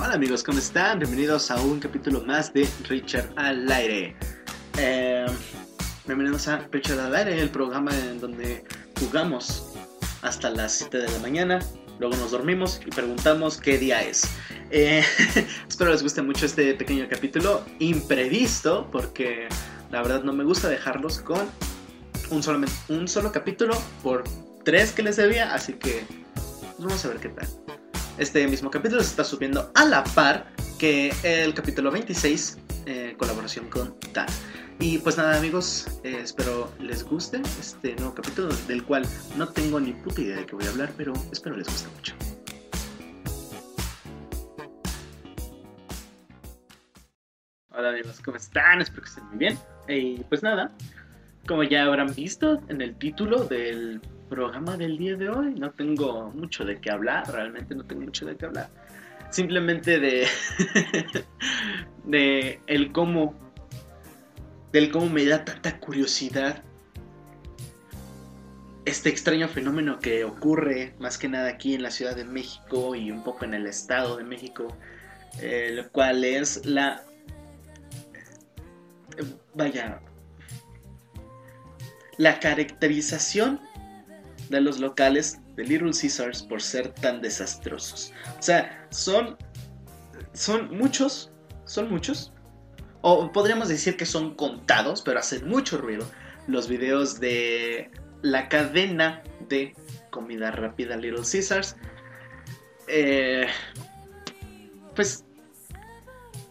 Hola amigos, ¿cómo están? Bienvenidos a un capítulo más de Richard al aire. Eh, bienvenidos a Richard al aire, el programa en donde jugamos hasta las 7 de la mañana, luego nos dormimos y preguntamos qué día es. Eh, espero les guste mucho este pequeño capítulo imprevisto porque la verdad no me gusta dejarlos con un solo, un solo capítulo por tres que les debía, así que vamos a ver qué tal. Este mismo capítulo se está subiendo a la par que el capítulo 26, eh, colaboración con Dan. Y pues nada amigos, eh, espero les guste este nuevo capítulo del cual no tengo ni puta idea de qué voy a hablar, pero espero les guste mucho. Hola amigos, ¿cómo están? Espero que estén muy bien. Y pues nada, como ya habrán visto en el título del programa del día de hoy. No tengo mucho de qué hablar, realmente no tengo mucho de qué hablar. Simplemente de, de el cómo, del cómo me da tanta curiosidad este extraño fenómeno que ocurre más que nada aquí en la Ciudad de México y un poco en el Estado de México, eh, lo cual es la... Vaya, la caracterización de los locales de Little Caesars por ser tan desastrosos. O sea, son, son muchos, son muchos, o podríamos decir que son contados, pero hacen mucho ruido, los videos de la cadena de comida rápida Little Caesars. Eh, pues,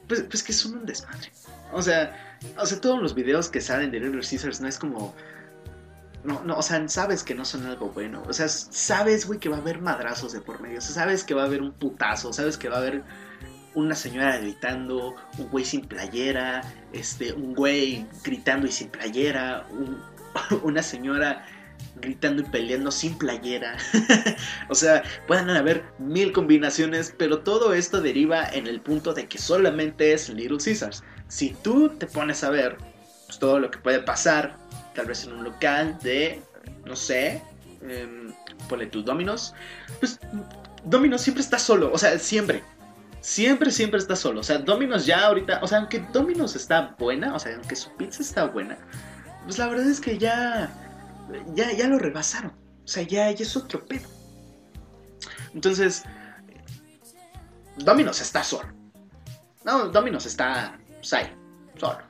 pues, pues que son un desmadre. O sea, o sea, todos los videos que salen de Little Caesars no es como no, no, o sea, sabes que no son algo bueno. O sea, sabes, güey, que va a haber madrazos de por medio. Sabes que va a haber un putazo. Sabes que va a haber una señora gritando, un güey sin playera, este, un güey gritando y sin playera, una señora gritando y peleando sin playera. o sea, pueden haber mil combinaciones, pero todo esto deriva en el punto de que solamente es Little Caesars. Si tú te pones a ver pues, todo lo que puede pasar tal vez en un local de, no sé, eh, ponle Dominos, pues Dominos siempre está solo, o sea, siempre. Siempre, siempre está solo. O sea, Dominos ya ahorita, o sea, aunque Dominos está buena, o sea, aunque su pizza está buena, pues la verdad es que ya, ya, ya lo rebasaron. O sea, ya, ya es otro pedo. Entonces, Dominos está solo. No, Dominos está, pues ahí, solo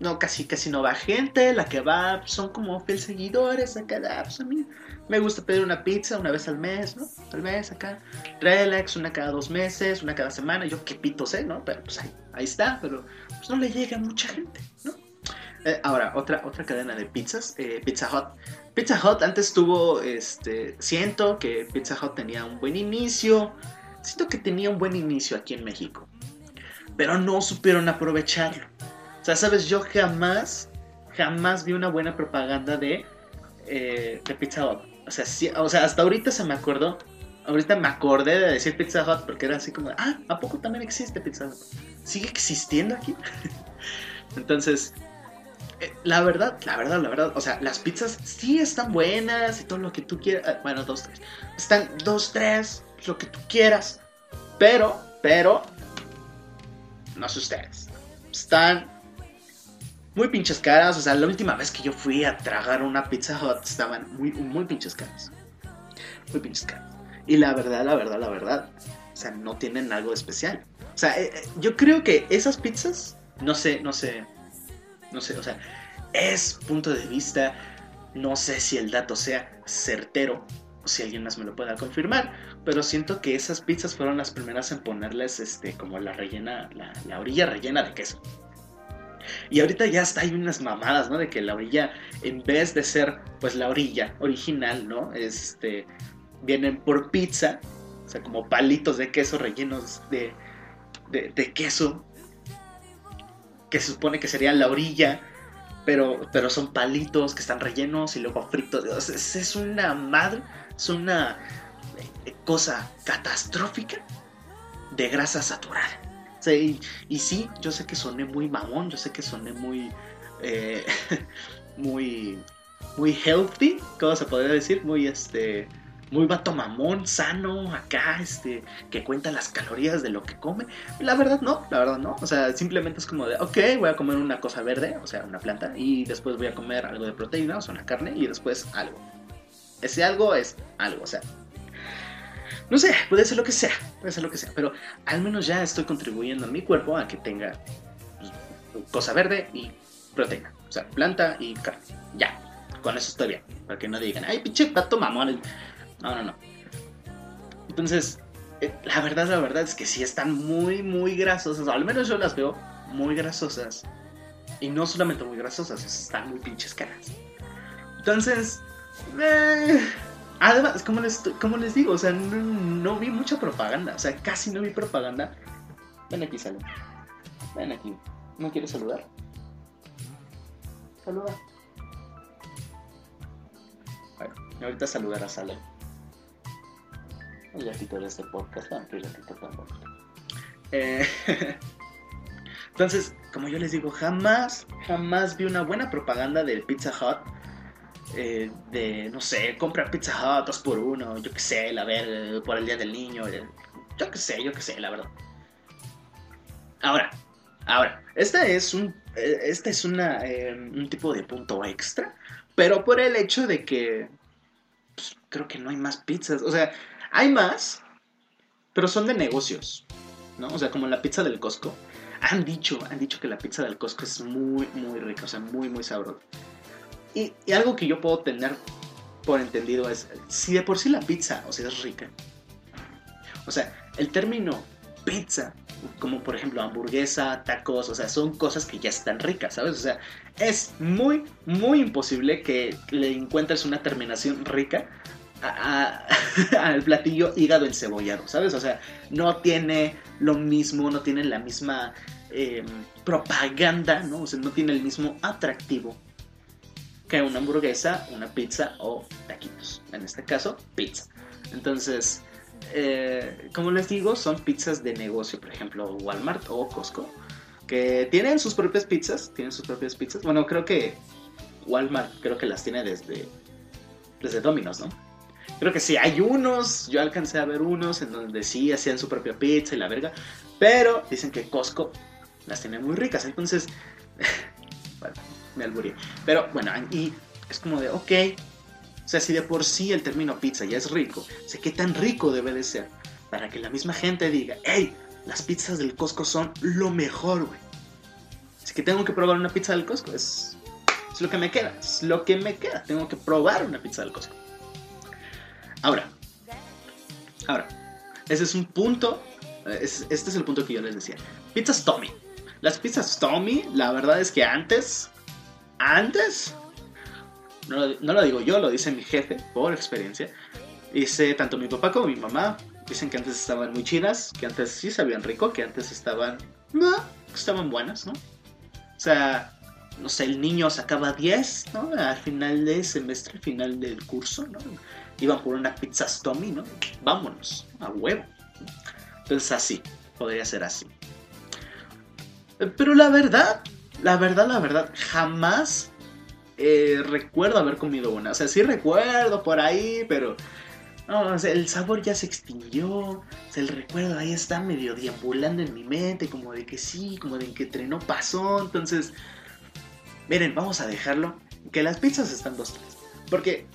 no, casi, casi no va gente, la que va son como fiel seguidores acá, pues a mí me gusta pedir una pizza una vez al mes, ¿no? Al mes acá, relax, una cada dos meses, una cada semana, yo qué pito sé, ¿no? Pero pues ahí, ahí está, pero pues no le llega mucha gente, ¿no? Eh, ahora, otra, otra cadena de pizzas, eh, Pizza Hut. Pizza Hut antes tuvo, este, siento que Pizza Hut tenía un buen inicio, siento que tenía un buen inicio aquí en México, pero no supieron aprovecharlo. O sea, sabes, yo jamás, jamás vi una buena propaganda de, eh, de Pizza Hut. O sea, o sea, hasta ahorita se me acordó. Ahorita me acordé de decir Pizza Hut porque era así como, ah, ¿a poco también existe Pizza Hut? ¿Sigue existiendo aquí? Entonces, eh, la verdad, la verdad, la verdad, o sea, las pizzas sí están buenas y todo lo que tú quieras. Ah, bueno, dos, tres. Están dos, tres, lo que tú quieras. Pero, pero, no sé ustedes. Están muy pinches caras. O sea, la última vez que yo fui a tragar una Pizza Hut estaban muy, muy pinches caras. Muy pinches caras. Y la verdad, la verdad, la verdad, o sea, no tienen algo especial. O sea, eh, eh, yo creo que esas pizzas, no sé, no sé, no sé, o sea, es punto de vista. No sé si el dato sea certero o si alguien más me lo pueda confirmar, pero siento que esas pizzas fueron las primeras en ponerles este como la rellena, la, la orilla rellena de queso. Y ahorita ya está hay unas mamadas, ¿no? De que la orilla, en vez de ser pues la orilla original, ¿no? Este, vienen por pizza, o sea, como palitos de queso rellenos de, de, queso, que se supone que sería la orilla, pero, pero son palitos que están rellenos y luego fritos. Es, es una madre, es una eh, cosa catastrófica de grasa saturada. Sí, y, sí, yo sé que soné muy mamón, yo sé que soné muy, eh, muy, muy healthy, ¿cómo se podría decir? Muy, este, muy vato mamón, sano, acá, este, que cuenta las calorías de lo que come. La verdad no, la verdad no. O sea, simplemente es como de, ok, voy a comer una cosa verde, o sea, una planta, y después voy a comer algo de proteína, o sea, una carne, y después algo. Ese algo es algo, o sea. No sé, puede ser lo que sea, puede ser lo que sea, pero al menos ya estoy contribuyendo a mi cuerpo a que tenga pues, cosa verde y proteína. O sea, planta y carne. Ya, con eso estoy bien. Para que no digan, ay, pinche pato mamón. No, no, no. Entonces, eh, la verdad, la verdad es que sí están muy, muy grasosas. al menos yo las veo muy grasosas. Y no solamente muy grasosas, están muy pinches caras. Entonces, eh, además, como les, les digo, o sea, no, vi mucha propaganda. O sea, casi no vi propaganda. Ven aquí, salud. Ven aquí. ¿No quieres saludar? Saluda. Bueno, ahorita saludar a Salo. El gatito de este podcast, no, el gatito tan. Eh, entonces, como yo les digo, jamás, jamás vi una buena propaganda del Pizza Hut. Eh, de, no sé, compra Pizza Hut dos por uno, yo qué sé, la ver, por el Día del Niño, yo qué sé, yo qué sé, la verdad. Ahora, ahora, esta es un, eh, esta es una, un tipo de punto extra, pero por el hecho de que pues, creo que no hay más pizzas, o sea, hay más, pero son de negocios, ¿no? O sea, como la pizza del Costco. Han dicho, han dicho que la pizza del Costco es muy, muy rica, o sea, muy, muy sabrosa. Y, algo que yo puedo tener por entendido es, si de por sí la pizza, o sea, es rica. O sea, el término pizza, como por ejemplo hamburguesa, tacos, o sea, son cosas que ya están ricas, ¿sabes? O sea, es muy, muy imposible que le encuentres una terminación rica al platillo hígado encebollado, ¿sabes? O sea, no tiene lo mismo, no tiene la misma em, propaganda, ¿no? O sea, no tiene el mismo atractivo que una hamburguesa, una pizza o taquitos. En este caso, pizza. Entonces, eh, como les digo, son pizzas de negocio, por ejemplo, Walmart o Costco, que tienen sus propias pizzas, tienen sus propias pizzas. Bueno, creo que Walmart creo que las tiene desde desde Domino's, ¿no? Creo que sí, hay unos, yo alcancé a ver unos en donde sí hacían su propia pizza y la verga, pero dicen que Costco las tiene muy ricas, entonces, me alburí. Pero bueno, y es como de, ok, o sea, si de por sí el término pizza ya es rico, sé qué tan rico debe de ser para que la misma gente diga, hey, las pizzas del Costco son lo mejor, güey. Así que tengo que probar una pizza del Costco, es, es lo que me queda, es lo que me queda, tengo que probar una pizza del Costco. Ahora, ahora, ese es un punto, este es el punto que yo les decía. Pizzas Tommy. Las pizzas Tommy, la verdad es que antes, antes, no, lo digo yo, lo dice mi jefe por experiencia. Dice tanto mi papá como mi mamá, dicen que antes estaban muy chidas, que antes sí sabían rico, que antes estaban, no, estaban buenas, ¿no? O sea, no sé, el niño sacaba 10, ¿no? Al final del semestre, al final del curso, ¿no? iban por una pizza Tommy, ¿no? Vámonos, a huevo. Entonces así, podría ser así. Pero la verdad, la verdad, la verdad, jamás eh, recuerdo haber comido una. O sea, sí recuerdo por ahí, pero... No, el sabor ya se extinguió. El recuerdo ahí está medio deambulando en mi mente, como de que sí, como de que trenó pasó. Entonces, miren, vamos a dejarlo. Que las pizzas están dos, tres. Porque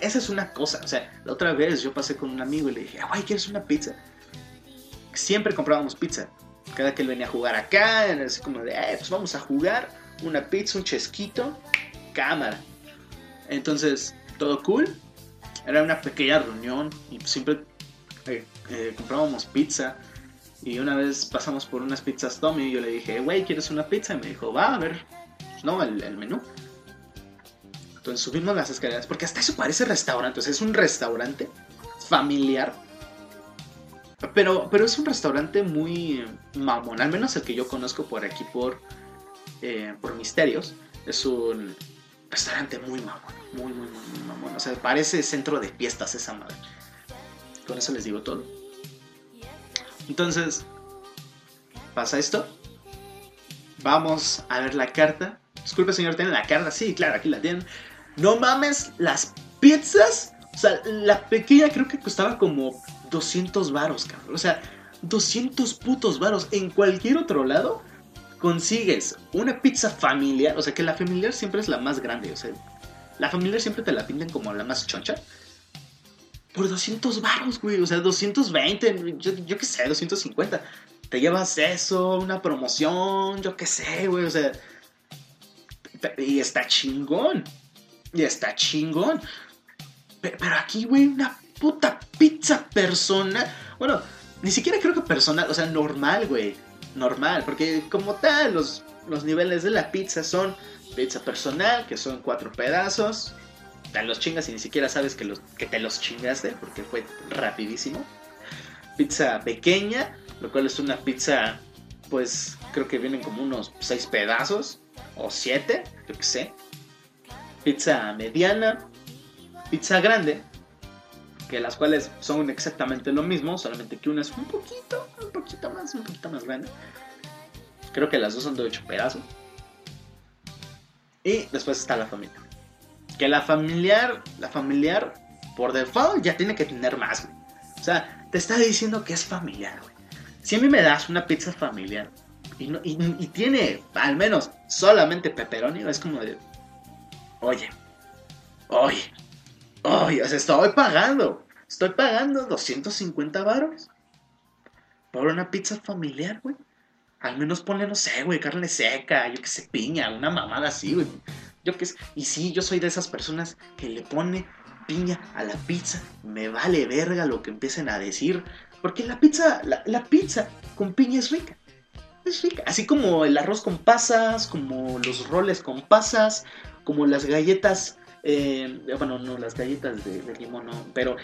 esa es una cosa. O sea, la otra vez yo pasé con un amigo y le dije, guay, ¿quieres una pizza? Siempre comprábamos pizza. Cada que él venía a jugar acá, era así como de, eh, pues vamos a jugar una pizza, un chesquito, cámara. Entonces, todo cool. Era una pequeña reunión y siempre eh, eh, comprábamos pizza. Y una vez pasamos por unas pizzas Tommy y yo le dije, güey, ¿quieres una pizza? Y me dijo, va, a ver, no, el menú. Entonces subimos las escaleras, porque hasta eso parece restaurante, o es un restaurante familiar. Pero, pero es un restaurante muy mamón, al menos el que yo conozco por aquí, por, eh, por Misterios. Es un restaurante muy mamón, muy, muy, muy, muy mamón. O sea, parece centro de fiestas esa madre. Con eso les digo todo. Entonces, pasa esto. Vamos a ver la carta. Disculpe, señor, ¿tiene la carta? Sí, claro, aquí la tienen. No mames, las pizzas O sea, la pequeña creo que costaba como 200 varos, cabrón. O sea, 200 putos varos. En cualquier otro lado consigues una pizza familiar. O sea, que la familiar siempre es la más grande. O sea, la familiar siempre te la pintan como la más choncha. Por 200 varos, güey. O sea, 220. Yo, yo qué sé, 250. Te llevas eso, una promoción, yo qué sé, güey. O sea, y está chingón. Y está chingón. Pero aquí, güey, una puta pizza personal. Bueno, ni siquiera creo que personal, o sea, normal, güey. Normal, porque como tal, los, los niveles de la pizza son pizza personal, que son cuatro pedazos. Te los chingas y ni siquiera sabes que, los, que te los chingaste, porque fue rapidísimo. Pizza pequeña, lo cual es una pizza, pues creo que vienen como unos seis pedazos, o siete, yo que sé. Pizza mediana, pizza grande, que las cuales son exactamente lo mismo, solamente que una es un poquito, un poquito más, un poquito más grande. Creo que las dos son de 8 pedazos. Y después está la familia. Que la familiar, la familiar, por default ya tiene que tener más, güey. O sea, te está diciendo que es familiar. Si a mí me das una pizza familiar y, y tiene al menos solamente pepperoni, es como de, oye, oye, Oye, o sea, estoy pagando. Estoy pagando 250 baros por una pizza familiar, güey. Al menos ponle, no sé, güey, carne seca, yo que sé, piña, una mamada así, güey. Yo que sé. Y sí, yo soy de esas personas que le pone piña a la pizza. Me vale verga lo que empiecen a decir. Porque la pizza, la, la pizza con piña es rica. Es rica. Así como el arroz con pasas, como los roles con pasas, como las galletas eh, bueno, no, las galletas de, limón no, pero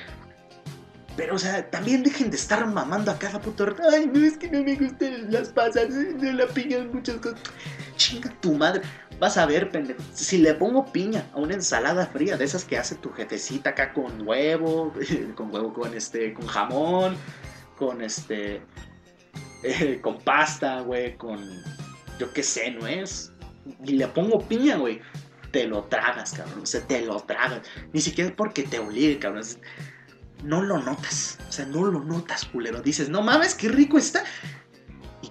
pero, o sea, también dejen de estar mamando a cada puto Ay, no, es que no me gustan las pasas, no la piña, muchas cosas. Chinga tu madre. Vas a ver, pendejo. Si le pongo piña a una ensalada fría, de esas que hace tu jefecita acá con huevo, con huevo, con este, con jamón, con este, eh, con pasta, güey, con, yo qué sé, no es. Y le pongo piña, güey te lo tragas, cabrón. O sea, te lo tragas. Ni siquiera porque te obligue, cabrón. No lo notas. O sea, no lo notas, culero. Dices, no mames, qué rico está. Y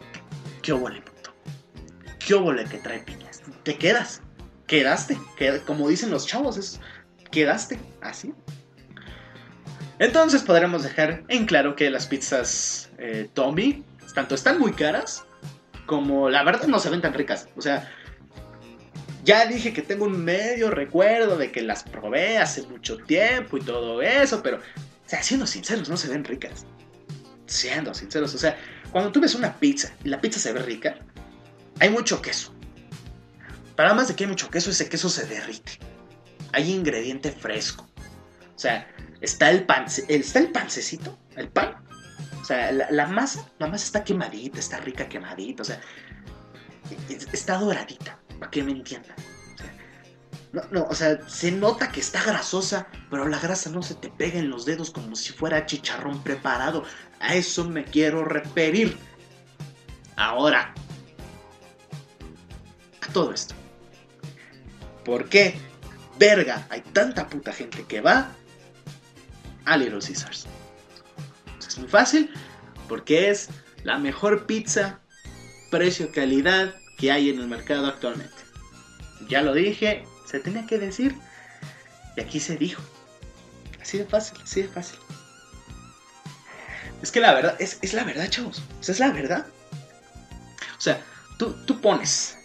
qué óvole, puto. Qué óvole que trae piñas. Te quedas. Quedaste. como dicen los chavos, es quedaste. Así. Entonces podremos dejar en claro que las pizzas eh, Tommy tanto están muy caras como la verdad no se ven tan ricas. O sea, ya dije que tengo un medio recuerdo de que las probé hace mucho tiempo y todo eso, pero, o sea, siendo sinceros, no se ven ricas. Siendo sinceros, o sea, cuando tú ves una pizza y la pizza se ve rica, hay mucho queso. Para más de que hay mucho queso, ese queso se derrite. Hay ingrediente fresco. O sea, está el pan, está el pancecito, el pan. O sea, la, la masa, la masa está quemadita, está rica quemadita, o sea, está doradita para que me entiendan. no, no, o sea, se nota que está grasosa, pero la grasa no se te pega en los dedos como si fuera chicharrón preparado. A eso me quiero referir. Ahora, a todo esto. ¿Por qué, verga, hay tanta puta gente que va a Little Caesars? Es muy fácil, porque es la mejor pizza, precio-calidad que hay en el mercado actualmente. Ya lo dije, se tenía que decir y aquí se dijo. Así de fácil, así de fácil. Es que la verdad, es, la verdad, chavos. O es la verdad. O sea, tú, tú pones.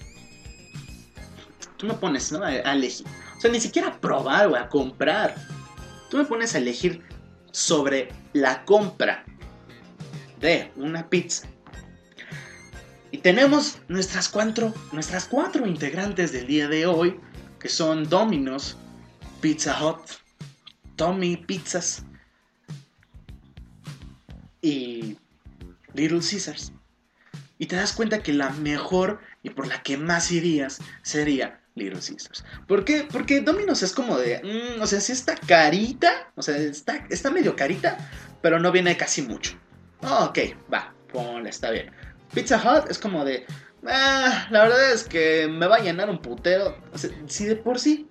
Tú me pones, ¿no? A, elegir. O sea, ni siquiera a probar o a comprar. Tú me pones a elegir sobre la compra de una pizza y tenemos nuestras cuatro, nuestras cuatro integrantes del día de hoy, que son Domino's, Pizza Hut, Tommy Pizzas y Little Caesars. Y te das cuenta que la mejor y por la que más irías sería Little Caesars. ¿Por qué? Porque Domino's es como de, mm, o sea, sí está carita, o sea, está, está medio carita, pero no viene casi mucho. ok, va, ponle, está bien. Pizza Hut es como de, ah, la verdad es que me va a llenar un putero. si de por sí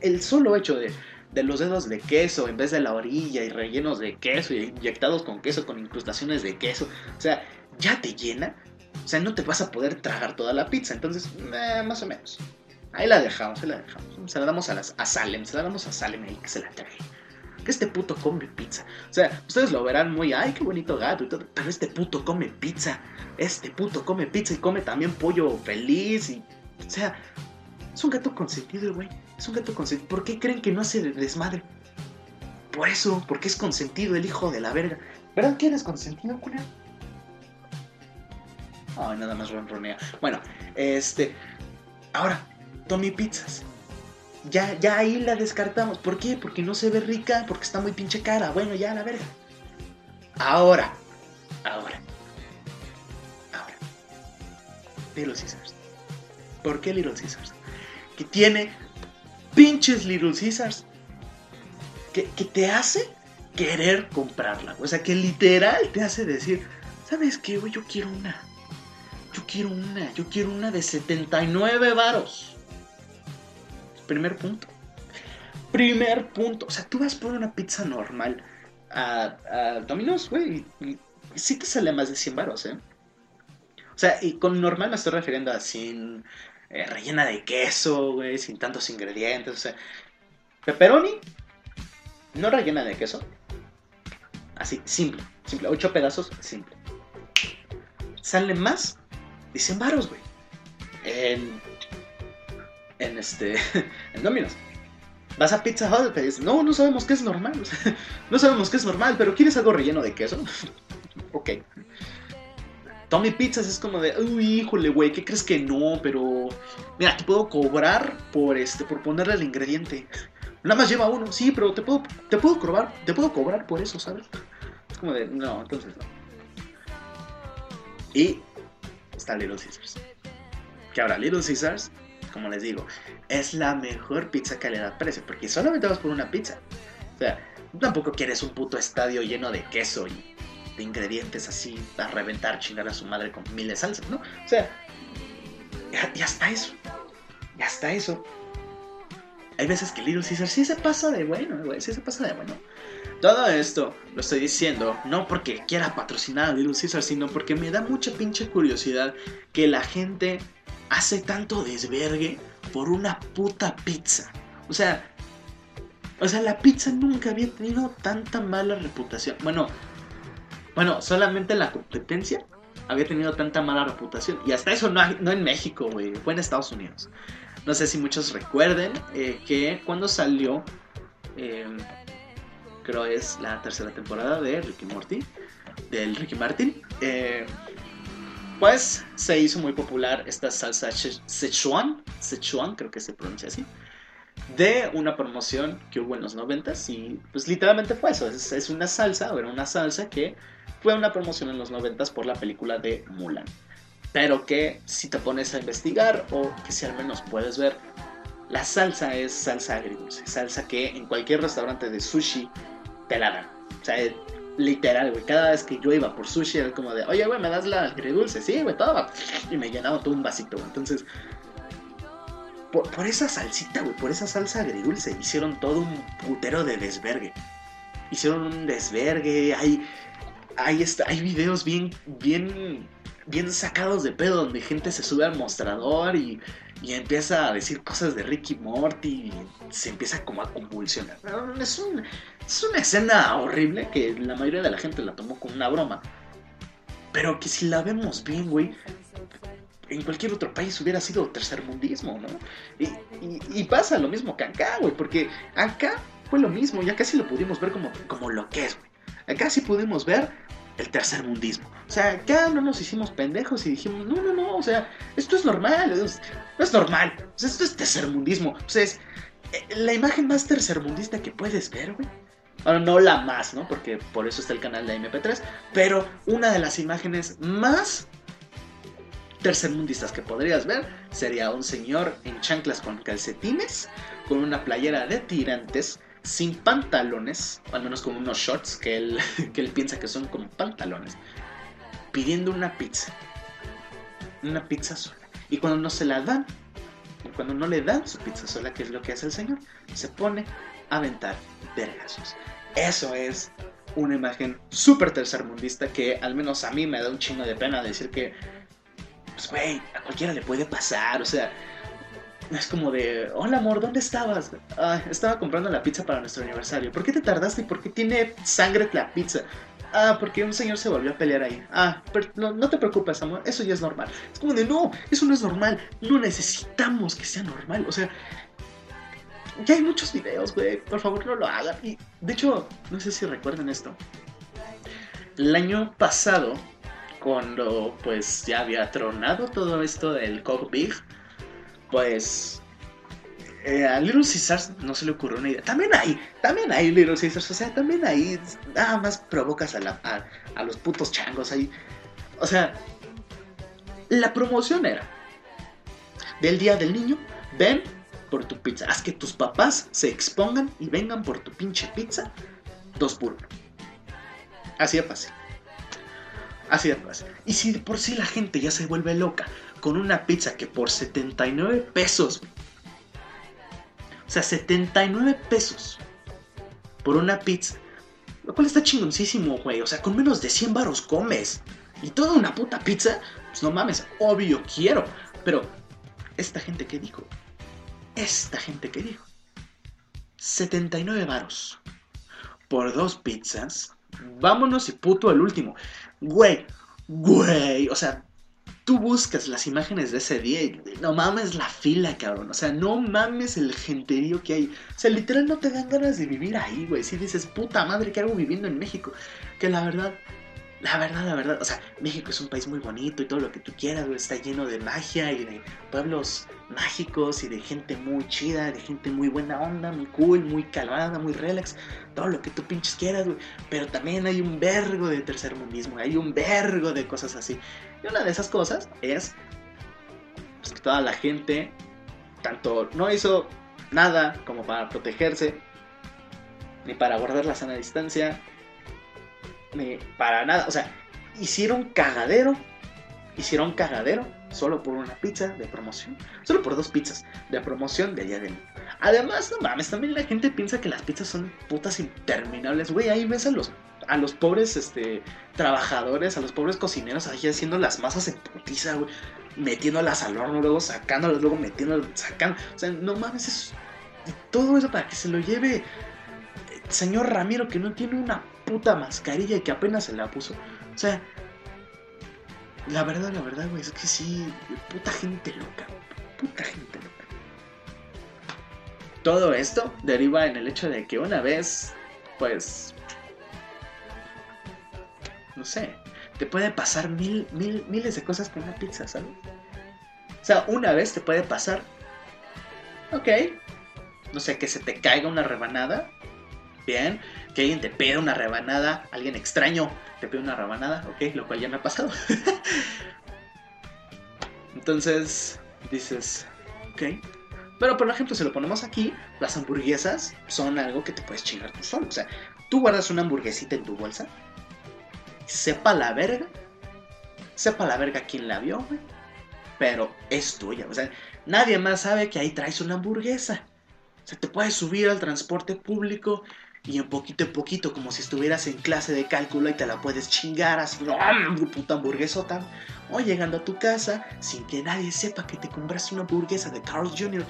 el solo hecho de de los dedos de queso en vez de la orilla y rellenos de queso y inyectados con queso con incrustaciones de queso. O sea, ya te llena. O sea, no te vas a poder tragar toda la pizza. Entonces, eh, más o menos. Ahí la dejamos, ahí la dejamos. Se la damos a, las, a Salem, se la damos a Salem ahí que se la trae. Que este puto come pizza. O sea, ustedes lo verán muy, ay, qué bonito gato y todo. Pero este puto come pizza. Este puto come pizza y come también pollo feliz. Y, o sea, es un gato consentido, güey. Es un gato consentido. ¿Por qué creen que no hace desmadre? Por eso, porque es consentido el hijo de la verga. ¿Verdad quién es consentido, culero? Ay, nada más ronronea. Bueno, este. Ahora, Tommy Pizzas. Ya, ya ahí la descartamos. ¿Por qué? Porque no se ve rica, porque está muy pinche cara. Bueno, ya la verga. Ahora, ahora, ahora. Little Caesars. ¿Por qué Little Caesars? Que tiene pinches Little Caesars. Que, que te hace querer comprarla. O sea, que literal te hace decir, ¿sabes qué? Yo quiero una. Yo quiero una. Yo quiero una de 79 varos. Primer punto. Primer punto. O sea, tú vas por una pizza normal a, Domino's, güey, y, sí te sale más de 100 baros, ¿eh? O sea, y con normal me estoy refiriendo a sin eh, rellena de queso, güey, sin tantos ingredientes, o sea, pepperoni, no rellena de queso, así, simple, simple, 8 pedazos, simple. Sale más de 100 baros, güey. En en este en Domino's. Vas a Pizza Hut y te dicen, no, no sabemos qué es normal. no sabemos qué es normal, pero ¿quieres algo relleno de queso? ok. Tommy Pizzas es como de, uy, híjole, güey, ¿qué crees que no? Pero, mira, te puedo cobrar por este, por ponerle el ingrediente. Nada más lleva uno, sí, pero te puedo, te puedo cobrar, te puedo cobrar por eso, ¿sabes? Es como de, no, entonces no. Y está Little Caesars. Que ahora Little Caesars como les digo, es la mejor pizza calidad-precio, porque solamente vas por una pizza. O sea, tampoco quieres un puto estadio lleno de queso y de ingredientes así a reventar, chingar a su madre con miles de salsas, ¿no? O sea, ya, está eso. Ya está eso. Hay veces que Little Caesar sí se pasa de bueno, güey, sí se pasa de bueno. Todo esto lo estoy diciendo no porque quiera patrocinar a Little Caesar, sino porque me da mucha pinche curiosidad que la gente hace tanto desvergue por una puta pizza. O sea, o sea, la pizza nunca había tenido tanta mala reputación. Bueno, bueno, solamente la competencia había tenido tanta mala reputación. Y hasta eso no, no en México, güey. Fue en Estados Unidos. No sé si muchos recuerden eh, que cuando salió, em, creo es la tercera temporada de Ricky Morty, del Ricky Martin. Eh, pues se hizo muy popular esta salsa Sichuan, Sichuan creo que se pronuncia así, de una promoción que hubo en los 90 y pues literalmente fue eso, es, una salsa, era una salsa que fue una promoción en los 90 por la película de Mulan. Pero que si te pones a investigar o que si al menos puedes ver, la salsa es salsa agridulce, salsa que en cualquier restaurante de sushi te la dan. O sea, Literal, güey. Cada vez que yo iba por sushi era como de, oye, güey, ¿me das la agridulce? Sí, güey, todo. Y me llenaba todo un vasito, güey. Entonces, por, esa salsita, güey, por esa salsa agridulce, hicieron todo un putero de desvergue. Hicieron un desvergue, hay, hay, hay videos bien, bien, bien sacados de pedo donde gente se sube al mostrador y y empieza a decir cosas de Ricky Morty y se empieza como a convulsionar. Es, es una escena horrible que la mayoría de la gente la tomó como una broma. Pero que si la vemos bien, güey, en cualquier otro país hubiera sido tercermundismo, ¿no? Y, pasa lo mismo que acá, güey, porque acá fue lo mismo, ya casi lo pudimos ver como, como lo que es, güey. Acá sí pudimos ver el tercer mundismo. O sea, acá no nos hicimos pendejos y dijimos, no, no, no, o sea, esto es normal, no es normal, o sea, esto es tercermundismo. O sea, es eh, la imagen más tercermundista que puedes ver, güey. Bueno, no la más, ¿no? Porque por eso está el canal de MP3, pero una de las imágenes más tercermundistas que podrías ver sería un señor en chanclas con calcetines, con una playera de tirantes, sin pantalones, al menos con unos shorts que él, que él piensa que son como pantalones, pidiendo una pizza. Una pizza sola. Y cuando no se la dan, cuando no le dan su pizza sola, que es lo que hace el señor, se pone aventar vergazos. Eso es una imagen súper tercermundista que al menos a mí me da un chingo de pena decir que, pues, güey, a cualquiera le puede pasar. O sea, es como de, hola amor, ¿dónde estabas? Ah, estaba comprando la pizza para nuestro aniversario. ¿Por qué te tardaste? ¿Y por qué tiene sangre la pizza? Ah, porque un señor se volvió a pelear ahí. Ah, pero no, te preocupes, amor, eso ya es normal. Es como de, no, eso no es normal. No necesitamos que sea normal. O sea, ya hay muchos videos, güey. Por favor, no lo hagan. Y, de hecho, no sé si recuerdan esto. El año pasado, cuando pues ya había tronado todo esto del Big pues eh, a Little Caesars no se le ocurrió una idea. También hay, también hay Little Caesars, o sea, también ahí nada más provocas a, a, los putos changos ahí. O sea, la promoción era del Día del Niño, ven por tu pizza, haz que tus papás se expongan y vengan por tu pinche pizza, dos por uno. Así de fácil. De fácil. Y si por sí la gente ya se vuelve loca con una pizza que por 79 pesos, o sea, 79 pesos por una pizza, lo cual está chingoncísimo, güey. O sea, con menos de 100 baros comes. Y toda una puta pizza, pues no mames, obvio quiero. Pero, esta gente que dijo, esta gente que dijo, 79 varos por dos pizzas, vámonos y puto al último. Güey, güey, o sea, tú buscas las imágenes de ese día y no mames la fila, cabrón. O sea, no mames el genterío que hay. O sea, literal no te dan ganas de vivir ahí, güey. Si dices, puta madre, ¿qué hago viviendo en México? Que la verdad, la verdad, la verdad, o sea, México es un país muy bonito y todo lo que tú quieras, güey, está lleno de magia y de pueblos mágicos y de gente muy chida, de gente muy buena onda, muy cool, muy calmada, muy relax, todo lo que tú pinches quieras, güey. Pero también hay un vergo de tercermundismo, hay un vergo de cosas así. Y una de esas cosas es pues, que toda la gente, tanto no hizo nada como para protegerse, ni para guardar la sana distancia, para nada. O sea, hicieron cagadero, hicieron cagadero solo por una pizza de promoción, solo por dos pizzas de promoción de día de Además, no mames, también la gente piensa que las pizzas son putas interminables. Güey, ahí ves a los a los pobres este, trabajadores, a los pobres cocineros ahí haciendo las masas en putiza, güey. Metiéndolas al horno, luego sacándolas, luego metiéndolas, sacando. O sea, no mames, es todo eso para que se lo lleve el señor Ramiro que no tiene una puta mascarilla y que apenas se la puso. O sea, la verdad, la verdad, güey, es que sí, puta gente loca, puta gente loca. Todo esto deriva en el hecho de que una vez, pues, no sé, te puede pasar mil, mil, miles de cosas con una pizza, ¿sabes? O sea, una vez te puede pasar, ok, no sé, que se te caiga una rebanada, bien, que alguien te pida una rebanada, alguien extraño te pide una rebanada, ok, lo cual ya me ha pasado. Entonces, dices, ok. Pero por ejemplo, si lo ponemos aquí, las hamburguesas son algo que te puedes chingar tú solo. O sea, tú guardas una hamburguesita en tu bolsa sepa la verga, sepa la verga quién la vio, güey, pero es tuya, o sea, nadie más sabe que ahí traes una hamburguesa. O sea, te puedes subir al transporte público y en poquito en poquito, como si estuvieras en clase de cálculo y te la puedes chingar así, puta hamburguesota. O llegando a tu casa, sin que nadie sepa que te compraste una hamburguesa de Carl Jr.,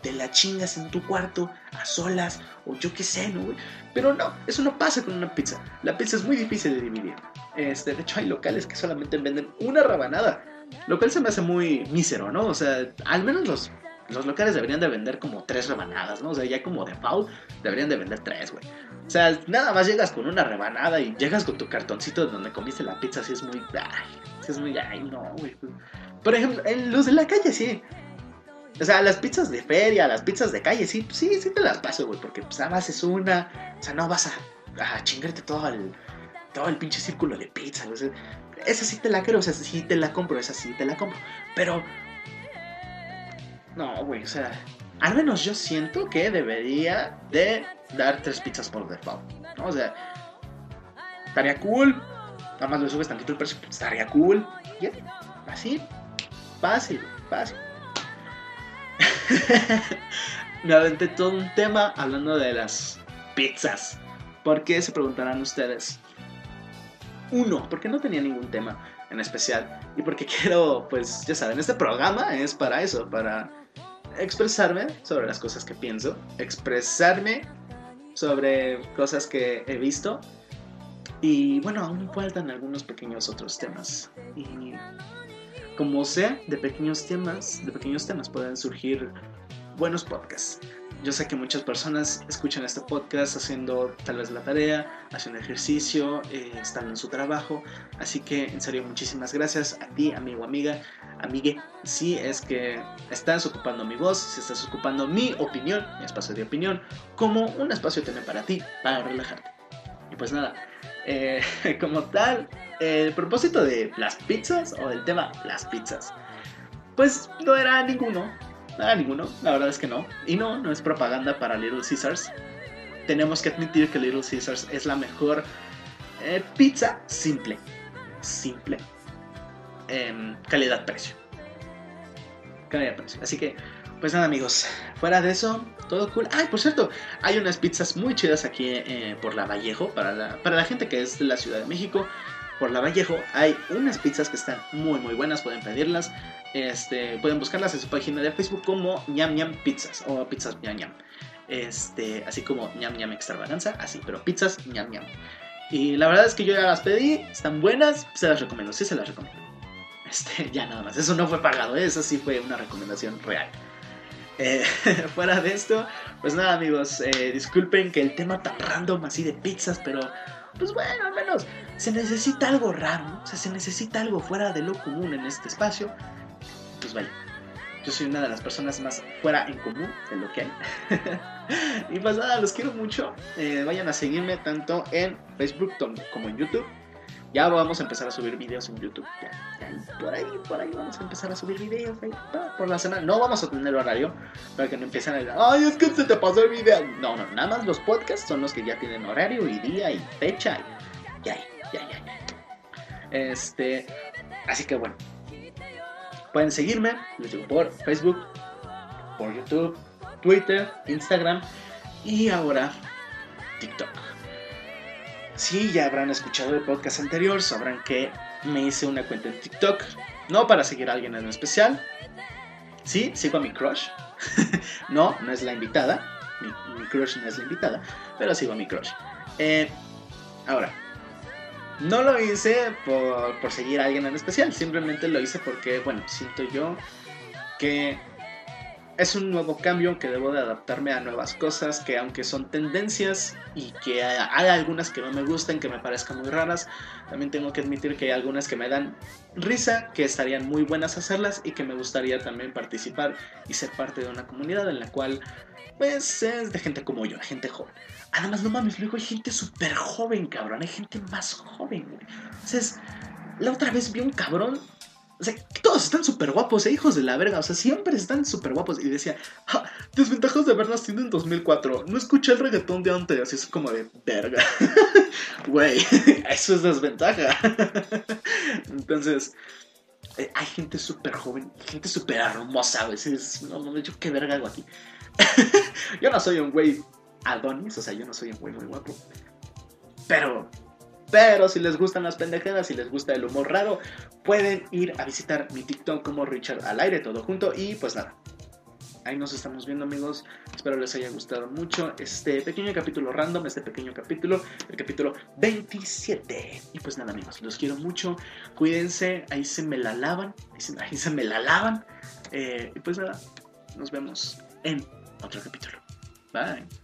te la chingas en tu cuarto, a solas, o yo qué sé, ¿no, Pero no, eso no pasa con una pizza. La pizza es muy difícil de dividir. Este, de hecho, hay locales que solamente venden una rabanada. Lo cual se me hace muy mísero, ¿no? O sea, al menos los, los locales deberían de vender como tres rebanadas, ¿no? O sea, ya como de foul deberían de vender tres, güey. O sea, nada más llegas con una rebanada y llegas con tu cartoncito donde comiste la pizza, así es muy... Ay, es muy... Ay, no, güey. Por ejemplo, en los de la calle sí. O sea, las pizzas de feria, las pizzas de calle, sí, sí, sí te las paso, güey, porque pues nada más es una. O sea, no vas a, a chingarte todo el, todo el pinche círculo de pizza, güey. esa sí te la creo, o sea, sí te la compro, esa sí te la compro. Pero. No, güey, o sea. Al menos yo siento que debería de dar tres pizzas por default, ¿no? O sea, estaría cool. Nada más le subes tantito el precio, estaría cool. ¿Ya? Así, fácil, fácil. me aventé todo un tema hablando de las pizzas. ¿Por qué se preguntarán ustedes? Uno, porque no tenía ningún tema en especial. Y porque quiero, pues ya saben, este programa es para eso, para expresarme sobre las cosas que pienso, expresarme sobre cosas que he visto. Y bueno, aún faltan algunos pequeños otros temas. Y como sea, de pequeños temas, de pequeños temas pueden surgir buenos podcasts. Yo sé que muchas personas escuchan este podcast haciendo tal vez la tarea, haciendo ejercicio, eh, están en su trabajo. Así que en serio, muchísimas gracias a ti, amigo, amiga, amigue. Si es que estás ocupando mi voz, si estás ocupando mi opinión, mi espacio de opinión, como un espacio también para ti, para relajarte. Y pues nada, eh, como tal, el propósito de las pizzas o del tema las pizzas, pues no era ninguno Nada, ninguno, la verdad es que no. Y no, no es propaganda para Little Caesars. Tenemos que admitir que Little Caesars es la mejor eh, pizza simple. Simple. Em, calidad-precio. Calidad-precio. Así que, pues nada, amigos. Fuera de eso, todo cool. Ay, por cierto, hay unas pizzas muy chidas aquí eh, por la Vallejo. Para la, para la gente que es de la Ciudad de México por la Vallejo hay unas pizzas que están muy muy buenas, pueden pedirlas. Este, pueden buscarlas en su página de Facebook como ñam ñam pizzas o pizzas ñam ñam. Este, así como ñam ñam extravaganza, así, pero pizzas ñam ñam. Y la verdad es que yo ya las pedí, están buenas, se las recomiendo, sí se las recomiendo. Este, ya nada más, eso no fue pagado, eso sí fue una recomendación real. Eh, fuera de esto, pues nada amigos, eh, disculpen que el tema tan random así de pizzas, pero pues bueno, al menos se necesita algo raro, o sea, se necesita algo fuera de lo común en este espacio. Pues yo soy una de las personas más fuera en común de lo que hay. y pues nada, los quiero mucho. Eh, vayan a seguirme tanto en Facebook como en YouTube. Ya vamos a empezar a subir videos en YouTube. Ya, por ahí, por ahí vamos a empezar a subir videos por la semana. No vamos a tener horario para que no empiecen a decir, ay, es que se te pasó el video. No, no, nada más los podcasts son los que ya tienen horario y día y fecha. Y ya, ya, ya, ya. Este, así que bueno, pueden seguirme, les digo, por Facebook, por YouTube, Twitter, Instagram y ahora TikTok. Si ya habrán escuchado el podcast anterior, sabrán que me hice una cuenta en TikTok, no para seguir a alguien en especial. Sí, sigo a mi crush. no, no es la invitada. Mi, crush no es la invitada, pero sigo a mi crush. Eh, ahora, no lo hice por, por seguir a alguien en especial, simplemente lo hice porque, bueno, siento yo que es un nuevo cambio que debo de adaptarme a nuevas cosas que aunque son tendencias y que hay algunas que no me gustan, que me parezcan muy raras, también tengo que admitir que hay algunas que me dan risa, que estarían muy buenas hacerlas y que me gustaría también participar y ser parte de una comunidad en la cual pues es de gente como yo, gente joven. Además, no mames, luego hay gente súper joven, cabrón, hay gente más joven, güey. Entonces, la otra vez vi un cabrón o sea, todos están súper guapos, ¿eh? hijos de la verga. O sea, siempre están súper guapos. Y decía, desventajas de haber nacido en 2004. No escuché el reggaetón de antes. Así es como de verga. Güey, eso es desventaja. Entonces, eh, hay gente súper joven, gente súper hermosa a veces. No, no, yo qué verga hago aquí. yo no soy un güey Adonis, o sea, yo no soy un güey muy guapo. Pero pero si les gustan las pendejadas, si les gusta el humor raro, pueden ir a visitar mi TikTok como Richard al aire, todo junto. Y pues nada, ahí nos estamos viendo amigos. Espero les haya gustado mucho este pequeño capítulo random, este pequeño capítulo, el capítulo 27. Y pues nada amigos, los quiero mucho. Cuídense, ahí se me la lavan, ahí se, me la lavan. Eh, y pues nada, nos vemos en otro capítulo. Bye.